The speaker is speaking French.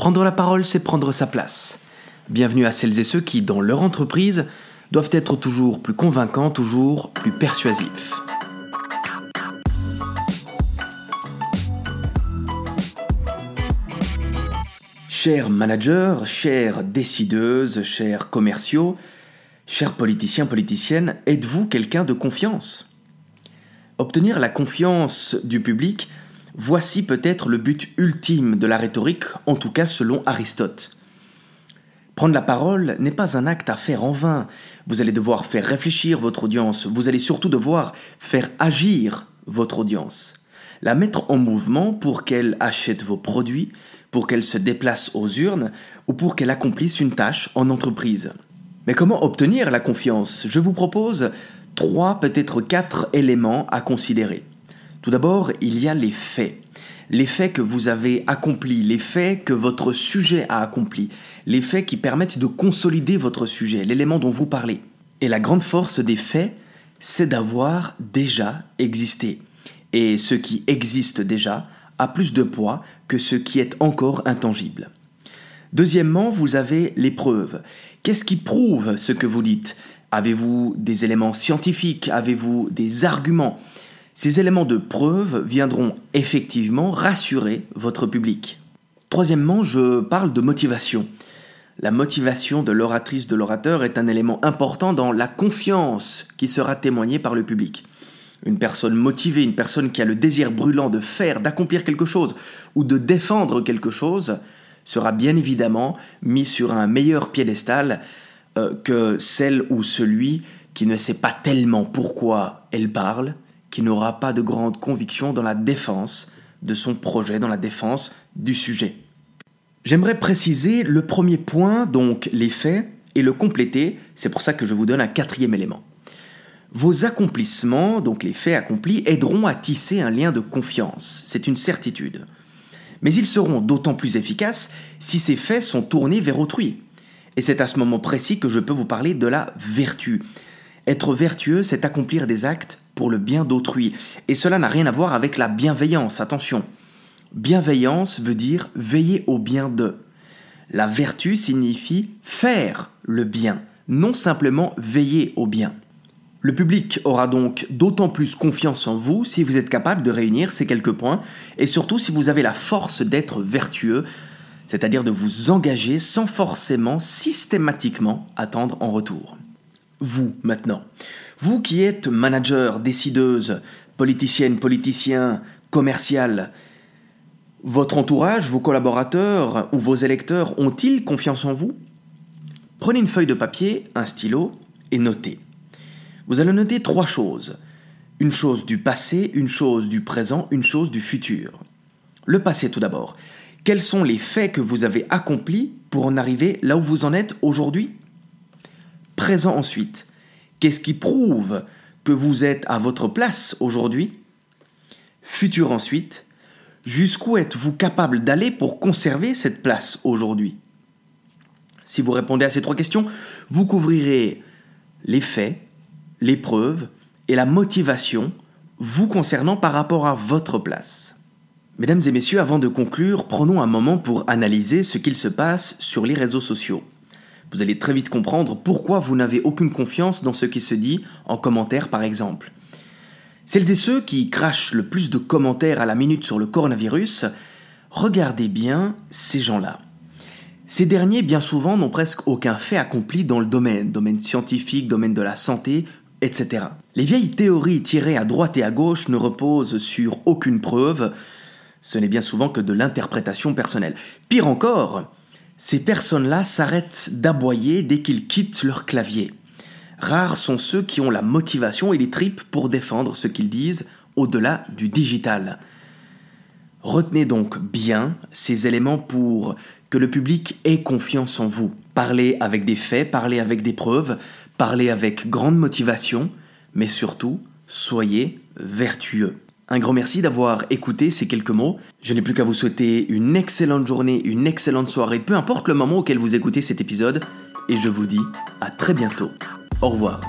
Prendre la parole, c'est prendre sa place. Bienvenue à celles et ceux qui, dans leur entreprise, doivent être toujours plus convaincants, toujours plus persuasifs. Chers managers, chères décideuses, chers commerciaux, chers politiciens, politiciennes, êtes-vous quelqu'un de confiance? Obtenir la confiance du public, voici peut-être le but ultime de la rhétorique, en tout cas selon Aristote. Prendre la parole n'est pas un acte à faire en vain. Vous allez devoir faire réfléchir votre audience, vous allez surtout devoir faire agir votre audience. La mettre en mouvement pour qu'elle achète vos produits, pour qu'elle se déplace aux urnes ou pour qu'elle accomplisse une tâche en entreprise. Mais comment obtenir la confiance? Je vous propose trois, peut-être quatre éléments à considérer. Tout d'abord, il y a les faits. Les faits que vous avez accomplis, les faits que votre sujet a accomplis, les faits qui permettent de consolider votre sujet, l'élément dont vous parlez. Et la grande force des faits, c'est d'avoir déjà existé. Et ce qui existe déjà a plus de poids que ce qui est encore intangible. Deuxièmement, vous avez les preuves. Qu'est-ce qui prouve ce que vous dites? Avez-vous des éléments scientifiques? Avez-vous des arguments? Ces éléments de preuve viendront effectivement rassurer votre public. Troisièmement, je parle de motivation. La motivation de l'oratrice de l'orateur est un élément important dans la confiance qui sera témoignée par le public. Une personne motivée, une personne qui a le désir brûlant de faire, d'accomplir quelque chose ou de défendre quelque chose, sera bien évidemment mis sur un meilleur piédestal euh, que celle ou celui qui ne sait pas tellement pourquoi elle parle, qui n'aura pas de grande conviction dans la défense de son projet, dans la défense du sujet. J'aimerais préciser le premier point, donc les faits, et le compléter, c'est pour ça que je vous donne un quatrième élément. Vos accomplissements, donc les faits accomplis, aideront à tisser un lien de confiance, c'est une certitude. Mais ils seront d'autant plus efficaces si ces faits sont tournés vers autrui. Et c'est à ce moment précis que je peux vous parler de la vertu. Être vertueux, c'est accomplir des actes pour le bien d'autrui. Et cela n'a rien à voir avec la bienveillance, attention. Bienveillance veut dire veiller au bien de. La vertu signifie faire le bien, non simplement veiller au bien. Le public aura donc d'autant plus confiance en vous si vous êtes capable de réunir ces quelques points et surtout si vous avez la force d'être vertueux c'est-à-dire de vous engager sans forcément systématiquement attendre en retour. Vous, maintenant, vous qui êtes manager, décideuse, politicienne, politicien, commercial, votre entourage, vos collaborateurs ou vos électeurs ont-ils confiance en vous? Prenez une feuille de papier, un stylo et notez. Vous allez noter trois choses. Une chose du passé, une chose du présent, une chose du futur. Le passé tout d'abord. Quels sont les faits que vous avez accomplis pour en arriver là où vous en êtes aujourd'hui? Présent ensuite. Qu'est-ce qui prouve que vous êtes à votre place aujourd'hui? Futur ensuite. Jusqu'où êtes-vous capable d'aller pour conserver cette place aujourd'hui? Si vous répondez à ces trois questions, vous couvrirez les faits, les preuves et la motivation vous concernant par rapport à votre place. Mesdames et messieurs, avant de conclure, prenons un moment pour analyser ce qu'il se passe sur les réseaux sociaux. Vous allez très vite comprendre pourquoi vous n'avez aucune confiance dans ce qui se dit en commentaire par exemple. Celles et ceux qui crachent le plus de commentaires à la minute sur le coronavirus, regardez bien ces gens-là. Ces derniers, bien souvent, n'ont presque aucun fait accompli dans le domaine, domaine scientifique, domaine de la santé, etc. Les vieilles théories tirées à droite et à gauche ne reposent sur aucune preuve, ce n'est bien souvent que de l'interprétation personnelle. Pire encore, ces personnes-là s'arrêtent d'aboyer dès qu'ils quittent leur clavier. Rares sont ceux qui ont la motivation et les tripes pour défendre ce qu'ils disent au-delà du digital. Retenez donc bien ces éléments pour que le public ait confiance en vous. Parlez avec des faits, parlez avec des preuves, parlez avec grande motivation, mais surtout, soyez vertueux. Un grand merci d'avoir écouté ces quelques mots. Je n'ai plus qu'à vous souhaiter une excellente journée, une excellente soirée, peu importe le moment auquel vous écoutez cet épisode. Et je vous dis à très bientôt. Au revoir.